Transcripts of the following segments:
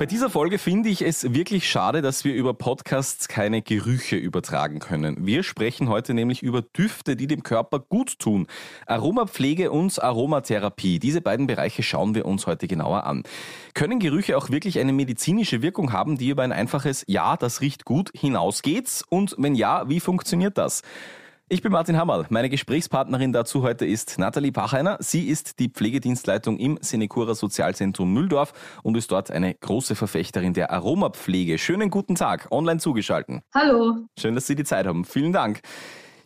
Bei dieser Folge finde ich es wirklich schade, dass wir über Podcasts keine Gerüche übertragen können. Wir sprechen heute nämlich über Düfte, die dem Körper gut tun. Aromapflege und Aromatherapie. Diese beiden Bereiche schauen wir uns heute genauer an. Können Gerüche auch wirklich eine medizinische Wirkung haben, die über ein einfaches Ja, das riecht gut hinausgeht? Und wenn ja, wie funktioniert das? Ich bin Martin Hammerl. Meine Gesprächspartnerin dazu heute ist Nathalie Pacheiner. Sie ist die Pflegedienstleitung im Senecura Sozialzentrum Mühldorf und ist dort eine große Verfechterin der Aromapflege. Schönen guten Tag, online zugeschalten. Hallo. Schön, dass Sie die Zeit haben. Vielen Dank.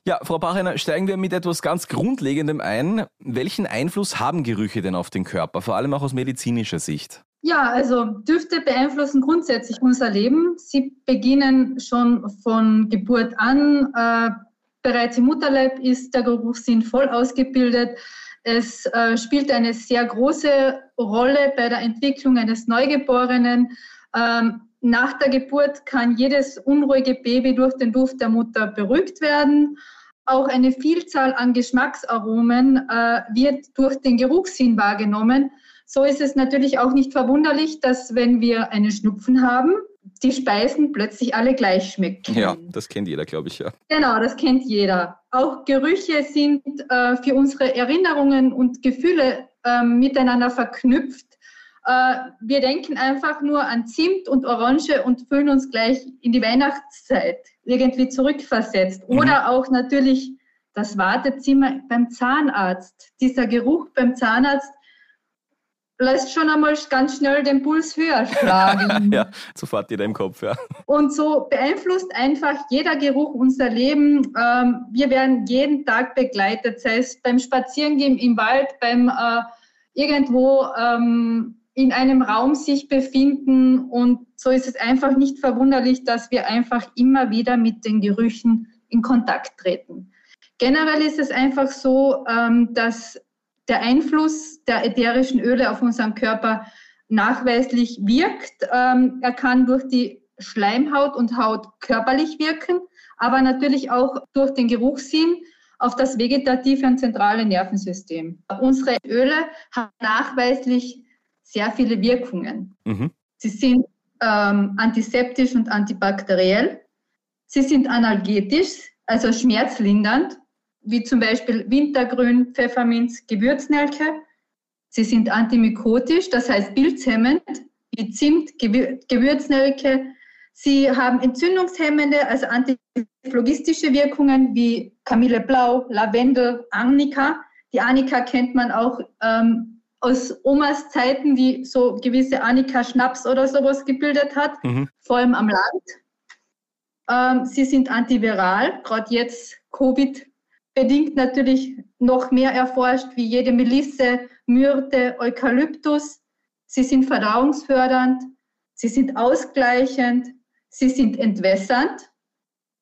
Ja, Frau Pacheiner, steigen wir mit etwas ganz Grundlegendem ein. Welchen Einfluss haben Gerüche denn auf den Körper, vor allem auch aus medizinischer Sicht? Ja, also Düfte beeinflussen grundsätzlich unser Leben. Sie beginnen schon von Geburt an. Äh, Bereits im Mutterleib ist der Geruchssinn voll ausgebildet. Es äh, spielt eine sehr große Rolle bei der Entwicklung eines Neugeborenen. Ähm, nach der Geburt kann jedes unruhige Baby durch den Duft der Mutter beruhigt werden. Auch eine Vielzahl an Geschmacksaromen äh, wird durch den Geruchssinn wahrgenommen. So ist es natürlich auch nicht verwunderlich, dass wenn wir einen Schnupfen haben, die Speisen plötzlich alle gleich schmecken. Ja, das kennt jeder, glaube ich, ja. Genau, das kennt jeder. Auch Gerüche sind äh, für unsere Erinnerungen und Gefühle äh, miteinander verknüpft. Äh, wir denken einfach nur an Zimt und Orange und fühlen uns gleich in die Weihnachtszeit irgendwie zurückversetzt. Mhm. Oder auch natürlich das Wartezimmer beim Zahnarzt. Dieser Geruch beim Zahnarzt lässt schon einmal ganz schnell den Puls höher schlagen. ja, sofort jeder im Kopf, ja. Und so beeinflusst einfach jeder Geruch unser Leben. Ähm, wir werden jeden Tag begleitet, sei es beim Spazierengehen im Wald, beim äh, irgendwo ähm, in einem Raum sich befinden. Und so ist es einfach nicht verwunderlich, dass wir einfach immer wieder mit den Gerüchen in Kontakt treten. Generell ist es einfach so, ähm, dass der Einfluss der ätherischen Öle auf unseren Körper nachweislich wirkt. Ähm, er kann durch die Schleimhaut und Haut körperlich wirken, aber natürlich auch durch den Geruchssinn auf das vegetative und zentrale Nervensystem. Unsere Öle haben nachweislich sehr viele Wirkungen. Mhm. Sie sind ähm, antiseptisch und antibakteriell. Sie sind analgetisch, also schmerzlindernd wie zum Beispiel Wintergrün, Pfefferminz, Gewürznelke. Sie sind antimykotisch, das heißt pilzhemmend, wie Zimt, Gewürznelke. Sie haben entzündungshemmende, also antiphlogistische Wirkungen wie Kamilleblau, Lavendel, Arnika. Die Arnika kennt man auch ähm, aus Omas Zeiten, die so gewisse Arnika-Schnaps oder sowas gebildet hat, mhm. vor allem am Land. Ähm, sie sind antiviral, gerade jetzt Covid bedingt natürlich noch mehr erforscht, wie jede Melisse, Myrte, Eukalyptus. Sie sind verdauungsfördernd, sie sind ausgleichend, sie sind entwässernd,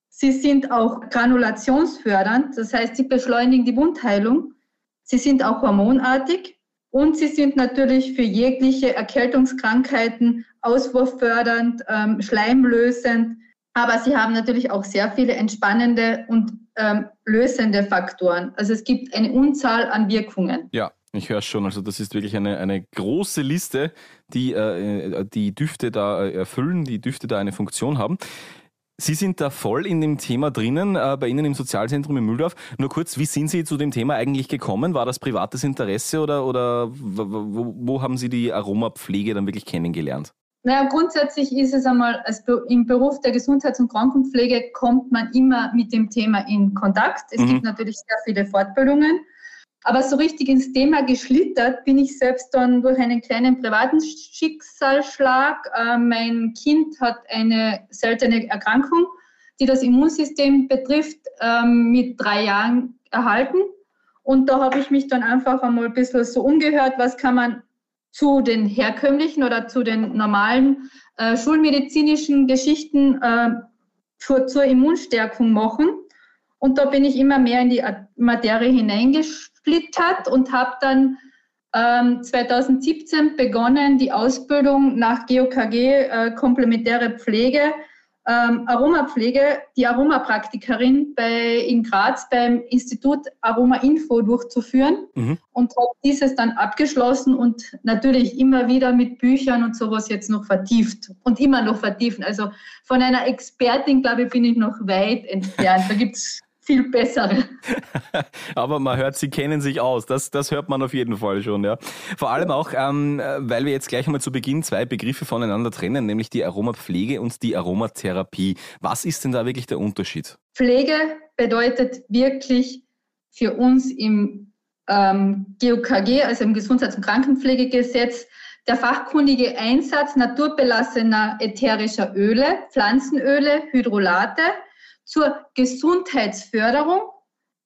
sie sind auch granulationsfördernd, das heißt, sie beschleunigen die Wundheilung, sie sind auch hormonartig und sie sind natürlich für jegliche Erkältungskrankheiten auswurffördernd, ähm, schleimlösend, aber sie haben natürlich auch sehr viele entspannende und ähm, lösende Faktoren. Also es gibt eine Unzahl an Wirkungen. Ja. Ich höre schon, also das ist wirklich eine, eine große Liste, die äh, die Düfte da äh, erfüllen, die Düfte da eine Funktion haben. Sie sind da voll in dem Thema drinnen, äh, bei Ihnen im Sozialzentrum in Mühldorf. Nur kurz, wie sind Sie zu dem Thema eigentlich gekommen? War das privates Interesse oder, oder wo, wo haben Sie die Aromapflege dann wirklich kennengelernt? Naja, grundsätzlich ist es einmal, im Beruf der Gesundheits- und Krankenpflege kommt man immer mit dem Thema in Kontakt. Es mhm. gibt natürlich sehr viele Fortbildungen. Aber so richtig ins Thema geschlittert bin ich selbst dann durch einen kleinen privaten Schicksalsschlag. Äh, mein Kind hat eine seltene Erkrankung, die das Immunsystem betrifft, äh, mit drei Jahren erhalten. Und da habe ich mich dann einfach einmal ein bisschen so umgehört, was kann man zu den herkömmlichen oder zu den normalen äh, schulmedizinischen Geschichten äh, für, zur Immunstärkung machen. Und da bin ich immer mehr in die Materie hineingesplittert und habe dann ähm, 2017 begonnen, die Ausbildung nach GOKG, äh, komplementäre Pflege, ähm, Aromapflege, die Aromapraktikerin bei, in Graz beim Institut Aroma Info durchzuführen mhm. und habe dieses dann abgeschlossen und natürlich immer wieder mit Büchern und sowas jetzt noch vertieft und immer noch vertiefen. Also von einer Expertin, glaube ich, bin ich noch weit entfernt. Da gibt es viel bessere. Aber man hört, sie kennen sich aus. Das, das hört man auf jeden Fall schon, ja. Vor allem auch, ähm, weil wir jetzt gleich einmal zu Beginn zwei Begriffe voneinander trennen, nämlich die Aromapflege und die Aromatherapie. Was ist denn da wirklich der Unterschied? Pflege bedeutet wirklich für uns im ähm, GOKG, also im Gesundheits- und Krankenpflegegesetz, der fachkundige Einsatz naturbelassener ätherischer Öle, Pflanzenöle, Hydrolate, zur Gesundheitsförderung,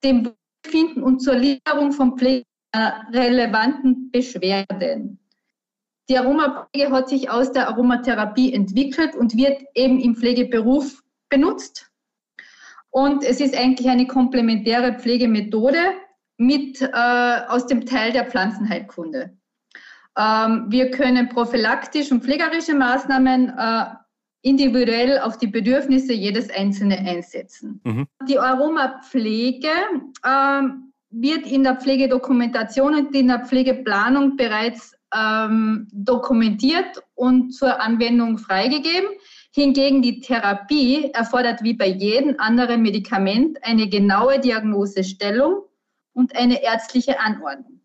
dem Befinden und zur Linderung von pflegerelevanten Beschwerden. Die Aromapflege hat sich aus der Aromatherapie entwickelt und wird eben im Pflegeberuf benutzt. Und es ist eigentlich eine komplementäre Pflegemethode mit, äh, aus dem Teil der Pflanzenheilkunde. Ähm, wir können prophylaktisch und pflegerische Maßnahmen äh, individuell auf die Bedürfnisse jedes Einzelne einsetzen. Mhm. Die Aromapflege ähm, wird in der Pflegedokumentation und in der Pflegeplanung bereits ähm, dokumentiert und zur Anwendung freigegeben. Hingegen die Therapie erfordert wie bei jedem anderen Medikament eine genaue Diagnosestellung und eine ärztliche Anordnung.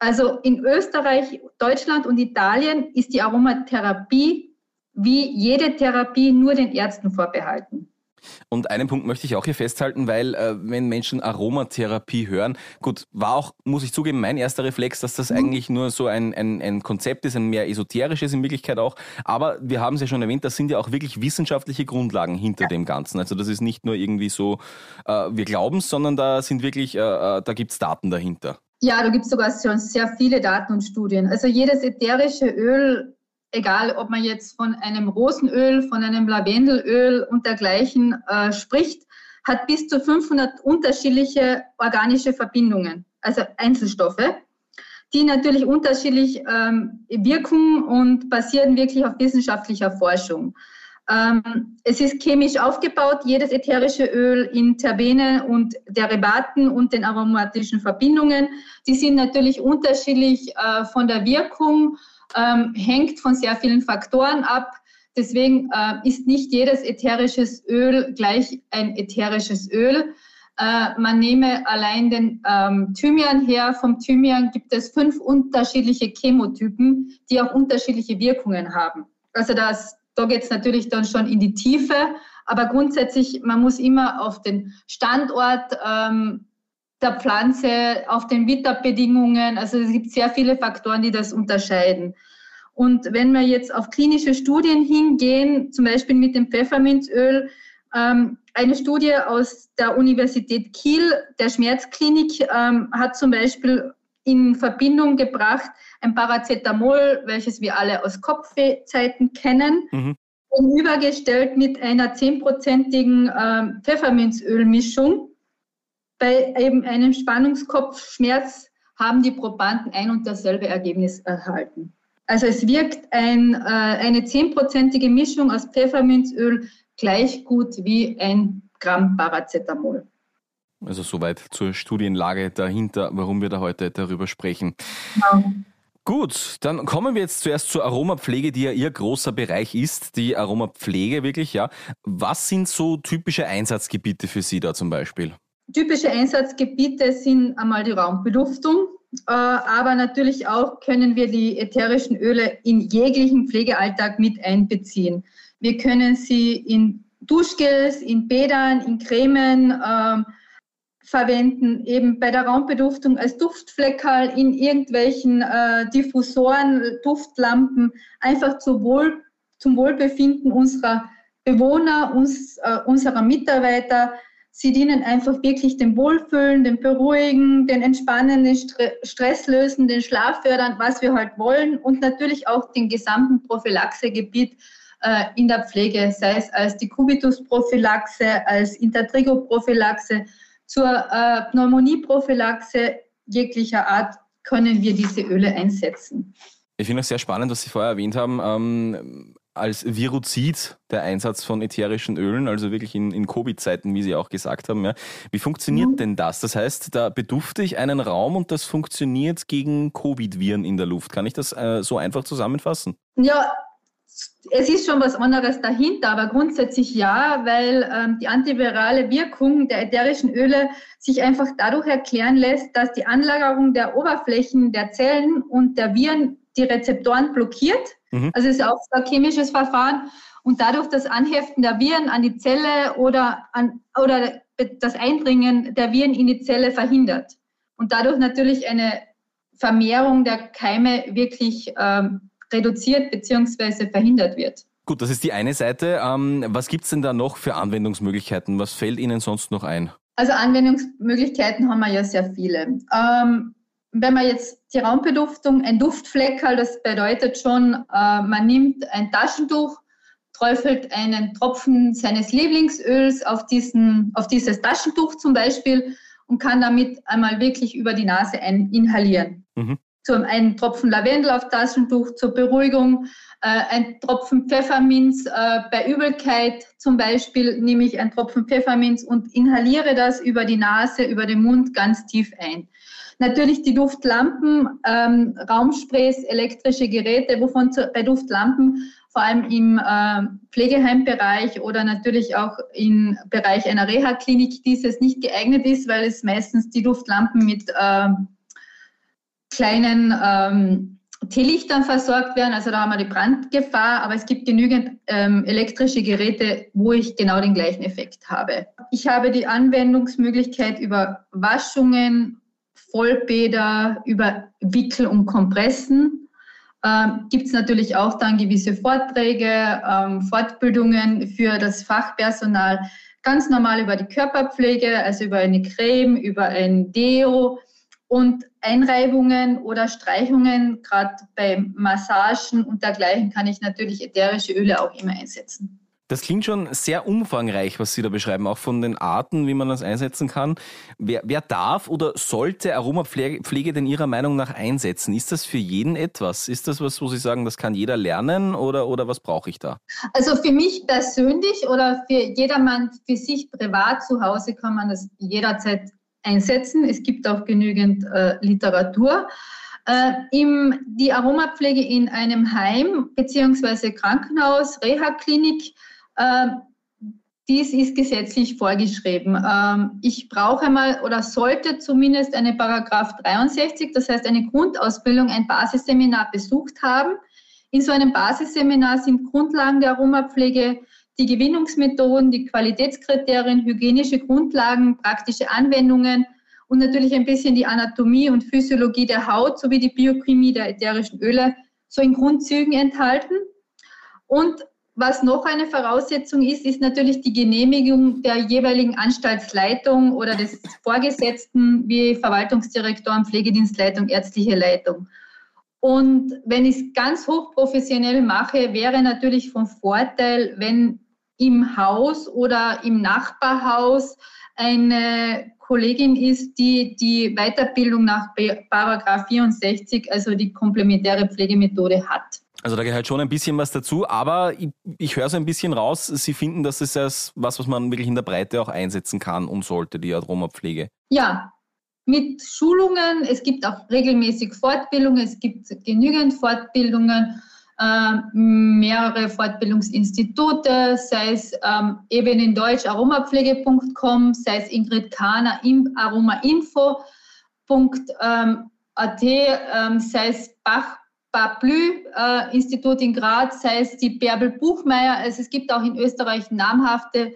Also in Österreich, Deutschland und Italien ist die Aromatherapie wie jede Therapie nur den Ärzten vorbehalten. Und einen Punkt möchte ich auch hier festhalten, weil äh, wenn Menschen Aromatherapie hören, gut, war auch, muss ich zugeben, mein erster Reflex, dass das mhm. eigentlich nur so ein, ein, ein Konzept ist, ein mehr esoterisches in Wirklichkeit auch. Aber wir haben es ja schon erwähnt, das sind ja auch wirklich wissenschaftliche Grundlagen hinter ja. dem Ganzen. Also das ist nicht nur irgendwie so, äh, wir glauben es, sondern da sind wirklich, äh, äh da gibt es Daten dahinter. Ja, da gibt es sogar schon sehr viele Daten und Studien. Also jedes ätherische Öl egal ob man jetzt von einem Rosenöl, von einem Lavendelöl und dergleichen äh, spricht, hat bis zu 500 unterschiedliche organische Verbindungen, also Einzelstoffe, die natürlich unterschiedlich ähm, wirken und basieren wirklich auf wissenschaftlicher Forschung. Ähm, es ist chemisch aufgebaut, jedes ätherische Öl in Terpene und Derivaten und den aromatischen Verbindungen. Die sind natürlich unterschiedlich äh, von der Wirkung ähm, hängt von sehr vielen Faktoren ab. Deswegen äh, ist nicht jedes ätherisches Öl gleich ein ätherisches Öl. Äh, man nehme allein den ähm, Thymian her. Vom Thymian gibt es fünf unterschiedliche Chemotypen, die auch unterschiedliche Wirkungen haben. Also das, da geht es natürlich dann schon in die Tiefe. Aber grundsätzlich, man muss immer auf den Standort ähm, der Pflanze, auf den Witterbedingungen. Also es gibt sehr viele Faktoren, die das unterscheiden. Und wenn wir jetzt auf klinische Studien hingehen, zum Beispiel mit dem Pfefferminzöl, ähm, eine Studie aus der Universität Kiel, der Schmerzklinik, ähm, hat zum Beispiel in Verbindung gebracht ein Paracetamol, welches wir alle aus Kopfzeiten kennen, mhm. übergestellt mit einer zehnprozentigen ähm, Pfefferminzölmischung bei eben einem Spannungskopfschmerz haben die Probanden ein und dasselbe Ergebnis erhalten. Also es wirkt ein, äh, eine zehnprozentige Mischung aus Pfefferminzöl gleich gut wie ein Gramm Paracetamol. Also soweit zur Studienlage dahinter, warum wir da heute darüber sprechen. Genau. Gut, dann kommen wir jetzt zuerst zur Aromapflege, die ja Ihr großer Bereich ist, die Aromapflege wirklich, ja. Was sind so typische Einsatzgebiete für Sie da zum Beispiel? Typische Einsatzgebiete sind einmal die Raumbeluftung, äh, aber natürlich auch können wir die ätherischen Öle in jeglichen Pflegealltag mit einbeziehen. Wir können sie in Duschgels, in Bädern, in Cremen äh, verwenden, eben bei der Raumbeduftung als Duftfleckerl, in irgendwelchen äh, Diffusoren, Duftlampen, einfach zum, Wohl, zum Wohlbefinden unserer Bewohner, uns, äh, unserer Mitarbeiter, Sie dienen einfach wirklich dem Wohlfühlen, dem Beruhigen, den Entspannen, den Stress lösen, den Schlaf fördern, was wir halt wollen und natürlich auch den gesamten Prophylaxegebiet äh, in der Pflege, sei es als die Cubitus-Prophylaxe, als Intertrigo-Prophylaxe, zur äh, Pneumonie-Prophylaxe jeglicher Art können wir diese Öle einsetzen. Ich finde es sehr spannend, was Sie vorher erwähnt haben. Ähm, als Viruzid der Einsatz von ätherischen Ölen, also wirklich in, in Covid-Zeiten, wie Sie auch gesagt haben. Ja. Wie funktioniert mhm. denn das? Das heißt, da bedufte ich einen Raum und das funktioniert gegen Covid-Viren in der Luft. Kann ich das äh, so einfach zusammenfassen? Ja, es ist schon was anderes dahinter, aber grundsätzlich ja, weil ähm, die antivirale Wirkung der ätherischen Öle sich einfach dadurch erklären lässt, dass die Anlagerung der Oberflächen der Zellen und der Viren die Rezeptoren blockiert. Mhm. Also es ist auch ein chemisches Verfahren und dadurch das Anheften der Viren an die Zelle oder, an, oder das Eindringen der Viren in die Zelle verhindert und dadurch natürlich eine Vermehrung der Keime wirklich ähm, reduziert bzw. verhindert wird. Gut, das ist die eine Seite. Ähm, was gibt es denn da noch für Anwendungsmöglichkeiten? Was fällt Ihnen sonst noch ein? Also Anwendungsmöglichkeiten haben wir ja sehr viele. Ähm, wenn man jetzt die Raumbeduftung, ein Duftfleckerl, das bedeutet schon, äh, man nimmt ein Taschentuch, träufelt einen Tropfen seines Lieblingsöls auf, diesen, auf dieses Taschentuch zum Beispiel und kann damit einmal wirklich über die Nase ein inhalieren. Mhm zum einen Tropfen Lavendel auf Taschentuch zur Beruhigung, äh, ein Tropfen Pfefferminz äh, bei Übelkeit zum Beispiel nehme ich einen Tropfen Pfefferminz und inhaliere das über die Nase, über den Mund ganz tief ein. Natürlich die Duftlampen, ähm, Raumsprays, elektrische Geräte, wovon zu, bei Duftlampen vor allem im äh, Pflegeheimbereich oder natürlich auch im Bereich einer Reha-Klinik dieses nicht geeignet ist, weil es meistens die Duftlampen mit äh, kleinen ähm, Teelichtern versorgt werden. Also da haben wir die Brandgefahr, aber es gibt genügend ähm, elektrische Geräte, wo ich genau den gleichen Effekt habe. Ich habe die Anwendungsmöglichkeit über Waschungen, Vollbäder, über Wickel und Kompressen. Ähm, gibt es natürlich auch dann gewisse Vorträge, ähm, Fortbildungen für das Fachpersonal, ganz normal über die Körperpflege, also über eine Creme, über ein Deo, und Einreibungen oder Streichungen, gerade bei Massagen und dergleichen, kann ich natürlich ätherische Öle auch immer einsetzen. Das klingt schon sehr umfangreich, was Sie da beschreiben, auch von den Arten, wie man das einsetzen kann. Wer, wer darf oder sollte Aromapflege denn Ihrer Meinung nach einsetzen? Ist das für jeden etwas? Ist das was, wo Sie sagen, das kann jeder lernen oder, oder was brauche ich da? Also für mich persönlich oder für jedermann für sich privat zu Hause kann man das jederzeit einsetzen. Es gibt auch genügend äh, Literatur. Äh, im, die Aromapflege in einem Heim bzw. Krankenhaus, Reha-Klinik, dies ist gesetzlich vorgeschrieben. Ähm, ich brauche mal oder sollte zumindest eine Paragraph 63, das heißt eine Grundausbildung, ein Basisseminar besucht haben. In so einem Basisseminar sind Grundlagen der Aromapflege die Gewinnungsmethoden, die Qualitätskriterien, hygienische Grundlagen, praktische Anwendungen und natürlich ein bisschen die Anatomie und Physiologie der Haut sowie die Biochemie der ätherischen Öle so in Grundzügen enthalten. Und was noch eine Voraussetzung ist, ist natürlich die Genehmigung der jeweiligen Anstaltsleitung oder des Vorgesetzten wie Verwaltungsdirektor, Pflegedienstleitung, ärztliche Leitung. Und wenn ich es ganz hochprofessionell mache, wäre natürlich von Vorteil, wenn im Haus oder im Nachbarhaus eine Kollegin ist, die die Weiterbildung nach Paragraph 64, also die komplementäre Pflegemethode hat. Also da gehört schon ein bisschen was dazu, aber ich, ich höre so ein bisschen raus, Sie finden, dass es das was, was man wirklich in der Breite auch einsetzen kann und sollte, die Aromapflege. Ja, mit Schulungen, es gibt auch regelmäßig Fortbildungen, es gibt genügend Fortbildungen äh, mehrere Fortbildungsinstitute, sei es ähm, eben in Deutsch aromapflege.com, sei es Ingrid Kahner im aromainfo.at, ähm, sei es Bach Bablü äh, Institut in Graz, sei es die Bärbel Buchmeier. Also es gibt auch in Österreich namhafte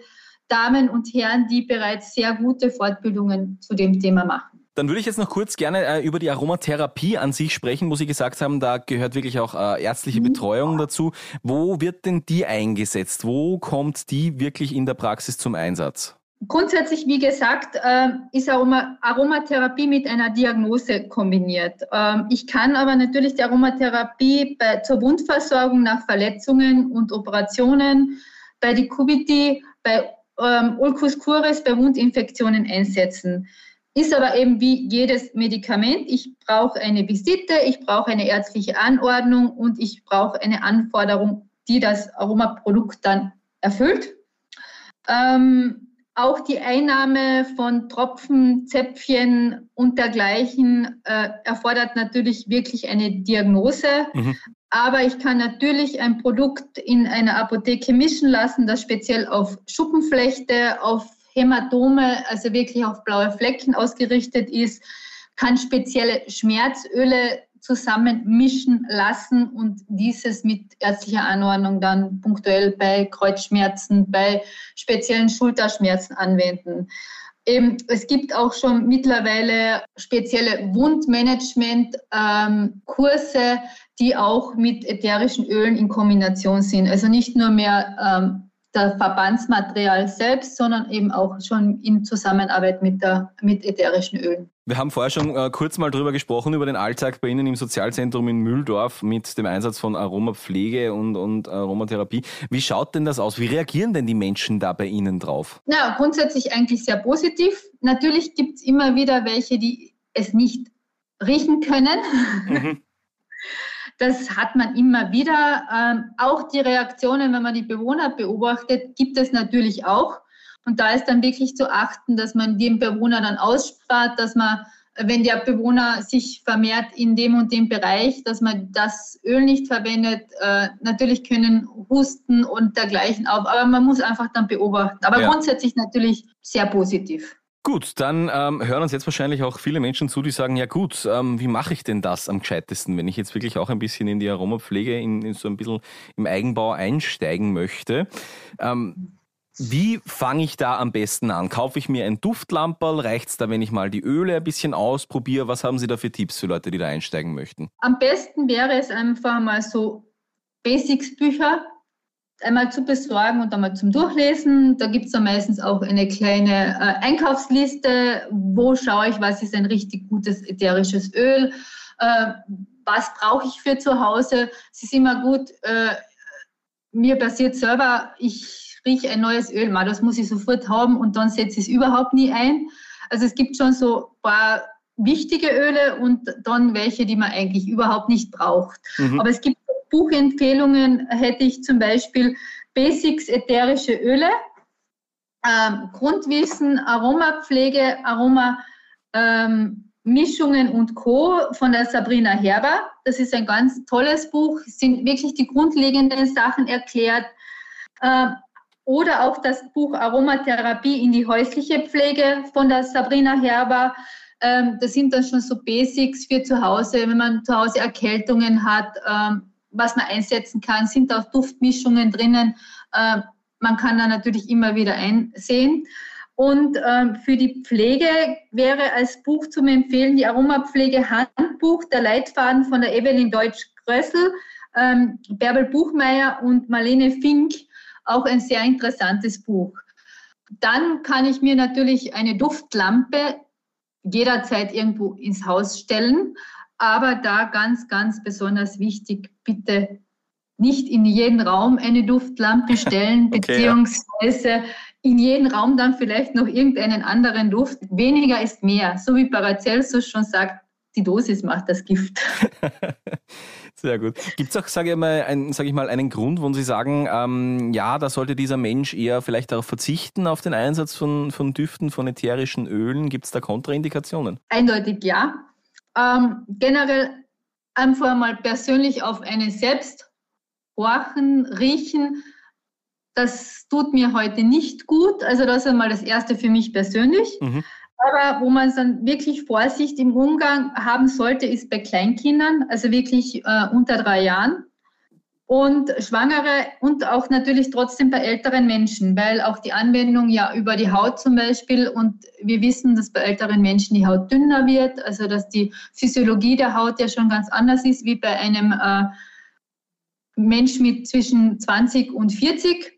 Damen und Herren, die bereits sehr gute Fortbildungen zu dem Thema machen. Dann würde ich jetzt noch kurz gerne äh, über die Aromatherapie an sich sprechen, wo Sie gesagt haben, da gehört wirklich auch äh, ärztliche mhm. Betreuung dazu. Wo wird denn die eingesetzt? Wo kommt die wirklich in der Praxis zum Einsatz? Grundsätzlich, wie gesagt, äh, ist Aroma Aromatherapie mit einer Diagnose kombiniert. Ähm, ich kann aber natürlich die Aromatherapie bei, zur Wundversorgung nach Verletzungen und Operationen, bei Dekubiti, bei ähm, Ulcus cures, bei Wundinfektionen einsetzen. Ist aber eben wie jedes Medikament. Ich brauche eine Visite, ich brauche eine ärztliche Anordnung und ich brauche eine Anforderung die das Aromaprodukt dann erfüllt. Ähm, auch die Einnahme von Tropfen, Zäpfchen und dergleichen äh, erfordert natürlich wirklich eine Diagnose. Mhm. Aber ich kann natürlich ein Produkt in einer Apotheke mischen lassen, das speziell auf Schuppenflechte, auf Hämatome, also wirklich auf blaue Flecken ausgerichtet ist, kann spezielle Schmerzöle zusammenmischen lassen und dieses mit ärztlicher Anordnung dann punktuell bei Kreuzschmerzen, bei speziellen Schulterschmerzen anwenden. Eben, es gibt auch schon mittlerweile spezielle Wundmanagement-Kurse, ähm, die auch mit ätherischen Ölen in Kombination sind. Also nicht nur mehr ähm, der Verbandsmaterial selbst, sondern eben auch schon in Zusammenarbeit mit, der, mit ätherischen Ölen. Wir haben vorher schon äh, kurz mal drüber gesprochen, über den Alltag bei Ihnen im Sozialzentrum in Mühldorf mit dem Einsatz von Aromapflege und, und Aromatherapie. Wie schaut denn das aus? Wie reagieren denn die Menschen da bei Ihnen drauf? Na, grundsätzlich eigentlich sehr positiv. Natürlich gibt es immer wieder welche, die es nicht riechen können. Mhm. Das hat man immer wieder. Ähm, auch die Reaktionen, wenn man die Bewohner beobachtet, gibt es natürlich auch. Und da ist dann wirklich zu achten, dass man den Bewohner dann ausspart, dass man, wenn der Bewohner sich vermehrt in dem und dem Bereich, dass man das Öl nicht verwendet. Äh, natürlich können Husten und dergleichen auf, aber man muss einfach dann beobachten. Aber ja. grundsätzlich natürlich sehr positiv. Gut, dann ähm, hören uns jetzt wahrscheinlich auch viele Menschen zu, die sagen, ja gut, ähm, wie mache ich denn das am gescheitesten, wenn ich jetzt wirklich auch ein bisschen in die Aromapflege, in, in so ein bisschen im Eigenbau einsteigen möchte. Ähm, wie fange ich da am besten an? Kaufe ich mir ein Duftlamperl? Reicht es da, wenn ich mal die Öle ein bisschen ausprobiere? Was haben Sie da für Tipps für Leute, die da einsteigen möchten? Am besten wäre es einfach mal so Basics-Bücher einmal zu besorgen und einmal zum Durchlesen. Da gibt es dann meistens auch eine kleine äh, Einkaufsliste. Wo schaue ich, was ist ein richtig gutes ätherisches Öl? Äh, was brauche ich für zu Hause? Es ist immer gut, äh, mir passiert selber, ich rieche ein neues Öl, mal das muss ich sofort haben und dann setze ich es überhaupt nie ein. Also es gibt schon so ein paar wichtige Öle und dann welche, die man eigentlich überhaupt nicht braucht. Mhm. Aber es gibt Buchempfehlungen hätte ich zum Beispiel Basics ätherische Öle, ähm, Grundwissen, Aromapflege, Aroma ähm, und Co. von der Sabrina Herber. Das ist ein ganz tolles Buch, sind wirklich die grundlegenden Sachen erklärt. Ähm, oder auch das Buch Aromatherapie in die häusliche Pflege von der Sabrina Herber. Ähm, das sind dann schon so Basics für zu Hause, wenn man zu Hause Erkältungen hat. Ähm, was man einsetzen kann, sind auch Duftmischungen drinnen. Äh, man kann da natürlich immer wieder einsehen. Und ähm, für die Pflege wäre als Buch zum Empfehlen die Aromapflege Handbuch, der Leitfaden von der Evelyn Deutsch-Grössel, ähm, Bärbel Buchmeier und Marlene Fink, auch ein sehr interessantes Buch. Dann kann ich mir natürlich eine Duftlampe jederzeit irgendwo ins Haus stellen. Aber da ganz, ganz besonders wichtig, bitte nicht in jeden Raum eine Duftlampe stellen, okay, beziehungsweise ja. in jeden Raum dann vielleicht noch irgendeinen anderen Duft. Weniger ist mehr. So wie Paracelsus schon sagt, die Dosis macht das Gift. Sehr gut. Gibt es auch, sage ich, mal, ein, sag ich mal, einen Grund, wo Sie sagen, ähm, ja, da sollte dieser Mensch eher vielleicht darauf verzichten, auf den Einsatz von, von Düften, von ätherischen Ölen? Gibt es da Kontraindikationen? Eindeutig ja. Ähm, generell einfach mal persönlich auf einen selbst horchen, riechen, das tut mir heute nicht gut. Also das ist einmal das Erste für mich persönlich. Mhm. Aber wo man dann wirklich Vorsicht im Umgang haben sollte, ist bei Kleinkindern, also wirklich äh, unter drei Jahren und Schwangere und auch natürlich trotzdem bei älteren Menschen, weil auch die Anwendung ja über die Haut zum Beispiel und wir wissen, dass bei älteren Menschen die Haut dünner wird, also dass die Physiologie der Haut ja schon ganz anders ist wie bei einem äh, Mensch mit zwischen 20 und 40.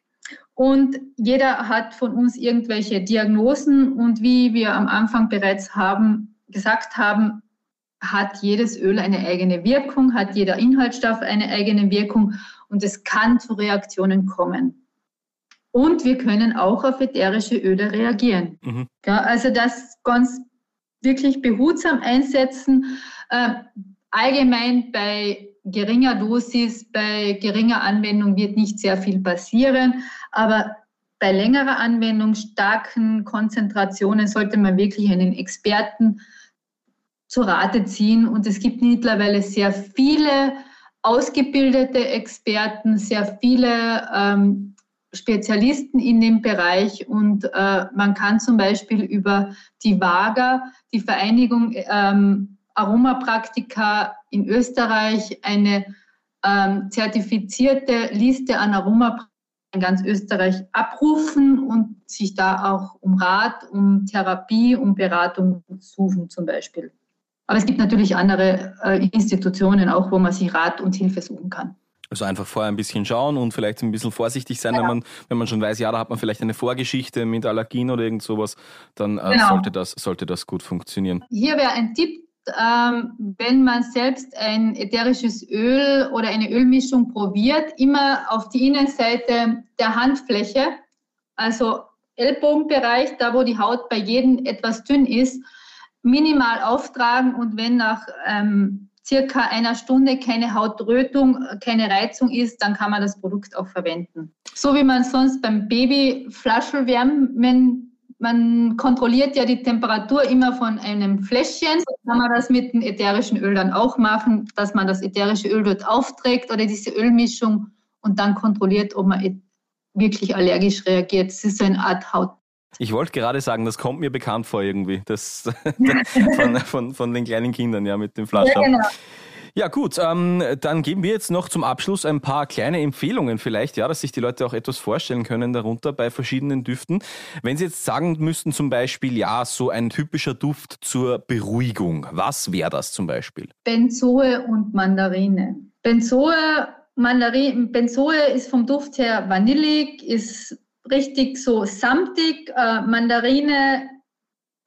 Und jeder hat von uns irgendwelche Diagnosen und wie wir am Anfang bereits haben, gesagt haben, hat jedes Öl eine eigene Wirkung, hat jeder Inhaltsstoff eine eigene Wirkung und es kann zu Reaktionen kommen. Und wir können auch auf ätherische Öle reagieren. Mhm. Ja, also das ganz wirklich behutsam einsetzen. Äh, allgemein bei geringer Dosis, bei geringer Anwendung wird nicht sehr viel passieren, aber bei längerer Anwendung, starken Konzentrationen sollte man wirklich einen Experten zu Rate ziehen. Und es gibt mittlerweile sehr viele ausgebildete Experten, sehr viele ähm, Spezialisten in dem Bereich. Und äh, man kann zum Beispiel über die VAGA, die Vereinigung ähm, Aromapraktika in Österreich, eine ähm, zertifizierte Liste an Aromapraktika in ganz Österreich abrufen und sich da auch um Rat, um Therapie, um Beratung suchen zum Beispiel. Aber es gibt natürlich andere äh, Institutionen auch, wo man sich Rat und Hilfe suchen kann. Also einfach vorher ein bisschen schauen und vielleicht ein bisschen vorsichtig sein, ja. wenn, man, wenn man schon weiß, ja, da hat man vielleicht eine Vorgeschichte mit Allergien oder irgend sowas, dann äh, genau. sollte, das, sollte das gut funktionieren. Hier wäre ein Tipp, ähm, wenn man selbst ein ätherisches Öl oder eine Ölmischung probiert, immer auf die Innenseite der Handfläche, also Ellbogenbereich, da wo die Haut bei jedem etwas dünn ist, minimal auftragen und wenn nach ähm, circa einer Stunde keine Hautrötung, keine Reizung ist, dann kann man das Produkt auch verwenden. So wie man sonst beim Baby Flaschelwärmen man kontrolliert ja die Temperatur immer von einem Fläschchen. So kann man das mit dem ätherischen Öl dann auch machen, dass man das ätherische Öl dort aufträgt oder diese Ölmischung und dann kontrolliert, ob man wirklich allergisch reagiert. Das ist so eine Art Haut. Ich wollte gerade sagen, das kommt mir bekannt vor irgendwie, das von, von, von den kleinen Kindern, ja, mit dem Flaschen. Ja, genau. Ja gut, ähm, dann geben wir jetzt noch zum Abschluss ein paar kleine Empfehlungen vielleicht, ja, dass sich die Leute auch etwas vorstellen können darunter bei verschiedenen Düften. Wenn Sie jetzt sagen müssten zum Beispiel, ja, so ein typischer Duft zur Beruhigung, was wäre das zum Beispiel? Benzoe und Mandarine. Benzoe, Mandarin, Benzoe ist vom Duft her vanillig, ist richtig so samtig. Äh, Mandarine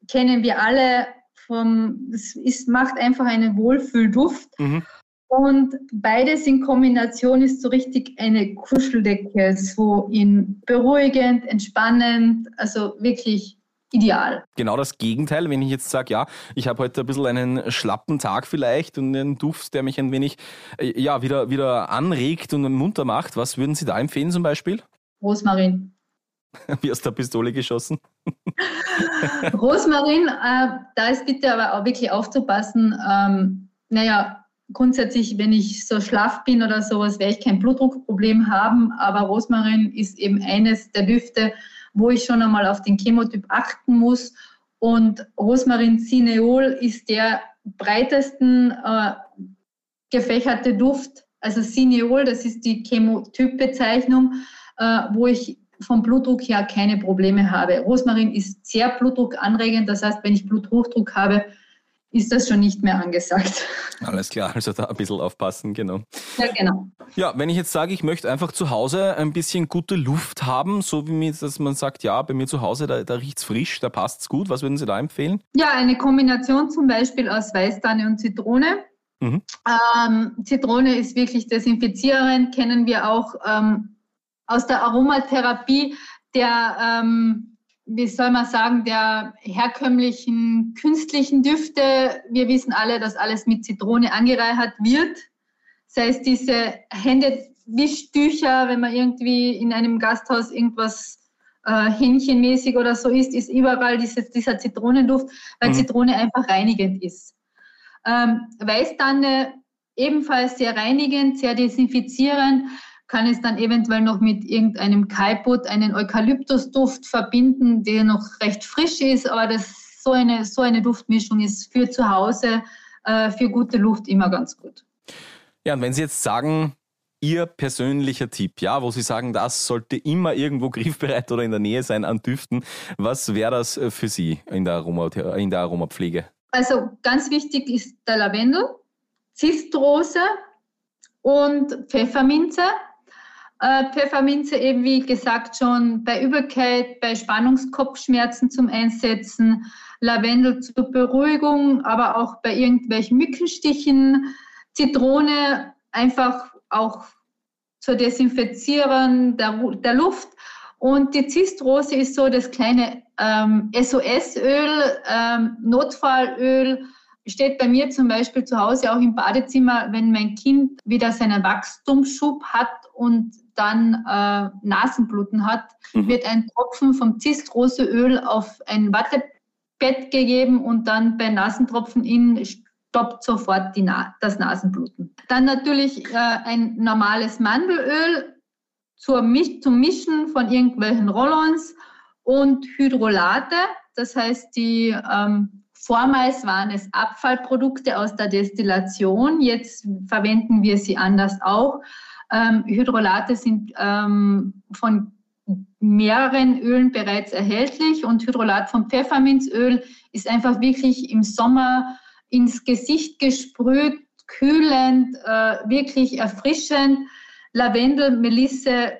kennen wir alle vom, es ist, macht einfach einen Wohlfühlduft. Mhm. Und beides in Kombination ist so richtig eine Kuscheldecke, so in beruhigend, entspannend, also wirklich ideal. Genau das Gegenteil, wenn ich jetzt sage, ja, ich habe heute ein bisschen einen schlappen Tag vielleicht und einen Duft, der mich ein wenig äh, ja, wieder, wieder anregt und munter macht. Was würden Sie da empfehlen zum Beispiel? Rosmarin. Wie aus der Pistole geschossen? Rosmarin, äh, da ist bitte aber auch wirklich aufzupassen. Ähm, naja, grundsätzlich, wenn ich so schlaff bin oder sowas, werde ich kein Blutdruckproblem haben. Aber Rosmarin ist eben eines der Düfte, wo ich schon einmal auf den Chemotyp achten muss. Und Rosmarin Cineol ist der breitesten äh, gefächerte Duft. Also Cineol, das ist die Chemotyp-Bezeichnung, äh, wo ich vom Blutdruck her keine Probleme habe. Rosmarin ist sehr blutdruckanregend, das heißt, wenn ich Bluthochdruck habe, ist das schon nicht mehr angesagt. Alles klar, also da ein bisschen aufpassen, genau. Ja, genau. Ja, wenn ich jetzt sage, ich möchte einfach zu Hause ein bisschen gute Luft haben, so wie mir, dass man sagt, ja, bei mir zu Hause, da, da riecht es frisch, da passt es gut. Was würden Sie da empfehlen? Ja, eine Kombination zum Beispiel aus Weißtanne und Zitrone. Mhm. Ähm, Zitrone ist wirklich desinfizierend, kennen wir auch ähm, aus der Aromatherapie der, ähm, wie soll man sagen, der herkömmlichen künstlichen Düfte. Wir wissen alle, dass alles mit Zitrone angereichert wird. Sei es diese Händewischtücher, wenn man irgendwie in einem Gasthaus irgendwas äh, hähnchenmäßig oder so ist, ist überall dieses, dieser Zitronenduft, weil mhm. Zitrone einfach reinigend ist. Ähm, Weißtanne ebenfalls sehr reinigend, sehr desinfizierend kann es dann eventuell noch mit irgendeinem Kaiput, einen Eukalyptusduft verbinden, der noch recht frisch ist, aber das, so, eine, so eine Duftmischung ist für zu Hause, äh, für gute Luft immer ganz gut. Ja, und wenn Sie jetzt sagen, Ihr persönlicher Tipp, ja, wo Sie sagen, das sollte immer irgendwo griffbereit oder in der Nähe sein an Düften, was wäre das äh, für Sie in der, Aroma, in der Aromapflege? Also ganz wichtig ist der Lavendel, Zistrose und Pfefferminze. Äh, Pfefferminze eben wie gesagt schon bei Übelkeit, bei Spannungskopfschmerzen zum Einsetzen, Lavendel zur Beruhigung, aber auch bei irgendwelchen Mückenstichen, Zitrone einfach auch zur Desinfizieren der, der Luft. Und die Zistrose ist so das kleine ähm, SOS-Öl, ähm, Notfallöl, steht bei mir zum Beispiel zu Hause auch im Badezimmer, wenn mein Kind wieder seinen Wachstumsschub hat und dann äh, Nasenbluten hat, mhm. wird ein Tropfen vom Zistroseöl auf ein Wattebett gegeben und dann bei Nasentropfen in stoppt sofort Na das Nasenbluten. Dann natürlich äh, ein normales Mandelöl zur zum Mischen von irgendwelchen Rollons und Hydrolate, das heißt die ähm, Vormals waren es Abfallprodukte aus der Destillation, jetzt verwenden wir sie anders auch. Ähm, Hydrolate sind ähm, von mehreren Ölen bereits erhältlich und Hydrolat von Pfefferminzöl ist einfach wirklich im Sommer ins Gesicht gesprüht, kühlend, äh, wirklich erfrischend. Lavendel, Melisse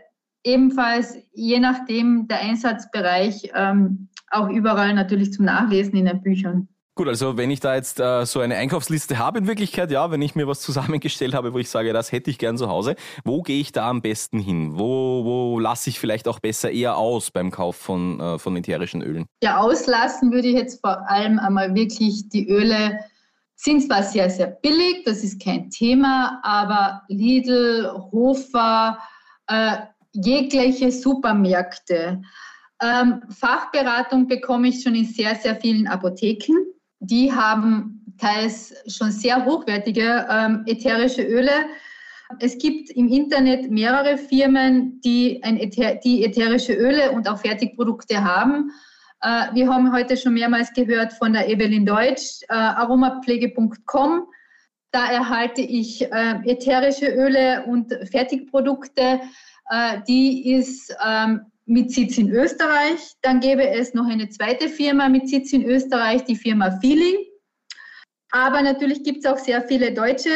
ebenfalls, je nachdem der Einsatzbereich, ähm, auch überall natürlich zum Nachlesen in den Büchern. Gut, also wenn ich da jetzt äh, so eine Einkaufsliste habe in Wirklichkeit, ja, wenn ich mir was zusammengestellt habe, wo ich sage, das hätte ich gern zu Hause, wo gehe ich da am besten hin? Wo, wo lasse ich vielleicht auch besser eher aus beim Kauf von, äh, von ätherischen Ölen? Ja, auslassen würde ich jetzt vor allem einmal wirklich die Öle sind zwar sehr, sehr billig, das ist kein Thema, aber Lidl, Hofer, äh, jegliche Supermärkte. Ähm, Fachberatung bekomme ich schon in sehr, sehr vielen Apotheken. Die haben teils schon sehr hochwertige ähm, ätherische Öle. Es gibt im Internet mehrere Firmen, die, Äther die ätherische Öle und auch Fertigprodukte haben. Äh, wir haben heute schon mehrmals gehört von der Evelyn Deutsch, äh, aromapflege.com. Da erhalte ich äh, ätherische Öle und Fertigprodukte. Die ist ähm, mit Sitz in Österreich. Dann gäbe es noch eine zweite Firma mit Sitz in Österreich, die Firma Feeling. Aber natürlich gibt es auch sehr viele deutsche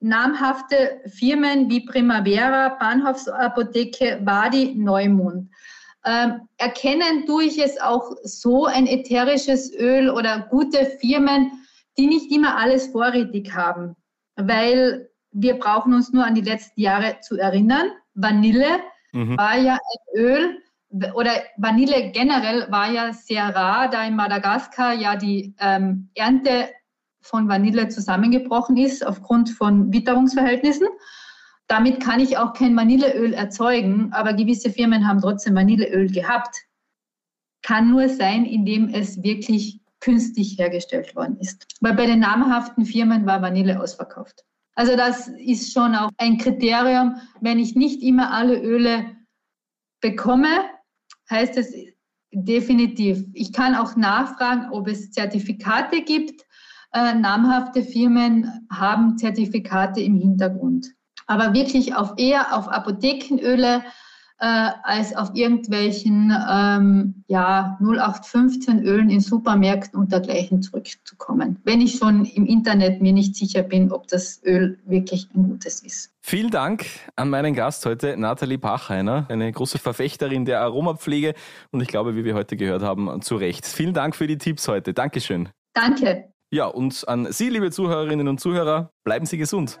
namhafte Firmen wie Primavera, Bahnhofsapotheke, Wadi, Neumund. Ähm, erkennen tue ich es auch so, ein ätherisches Öl oder gute Firmen, die nicht immer alles vorrätig haben, weil wir brauchen uns nur an die letzten Jahre zu erinnern. Vanille mhm. war ja ein Öl oder Vanille generell war ja sehr rar, da in Madagaskar ja die ähm, Ernte von Vanille zusammengebrochen ist aufgrund von Witterungsverhältnissen. Damit kann ich auch kein Vanilleöl erzeugen, aber gewisse Firmen haben trotzdem Vanilleöl gehabt. Kann nur sein, indem es wirklich künstlich hergestellt worden ist. Weil bei den namhaften Firmen war Vanille ausverkauft. Also das ist schon auch ein Kriterium. Wenn ich nicht immer alle Öle bekomme, heißt es definitiv. Ich kann auch nachfragen, ob es Zertifikate gibt. Äh, namhafte Firmen haben Zertifikate im Hintergrund aber wirklich auf eher auf Apothekenöle äh, als auf irgendwelchen ähm, ja, 0815 Ölen in Supermärkten und dergleichen zurückzukommen, wenn ich schon im Internet mir nicht sicher bin, ob das Öl wirklich ein gutes ist. Vielen Dank an meinen Gast heute, Nathalie Bachheiner, eine große Verfechterin der Aromapflege und ich glaube, wie wir heute gehört haben, zu Recht. Vielen Dank für die Tipps heute. Dankeschön. Danke. Ja, und an Sie, liebe Zuhörerinnen und Zuhörer, bleiben Sie gesund.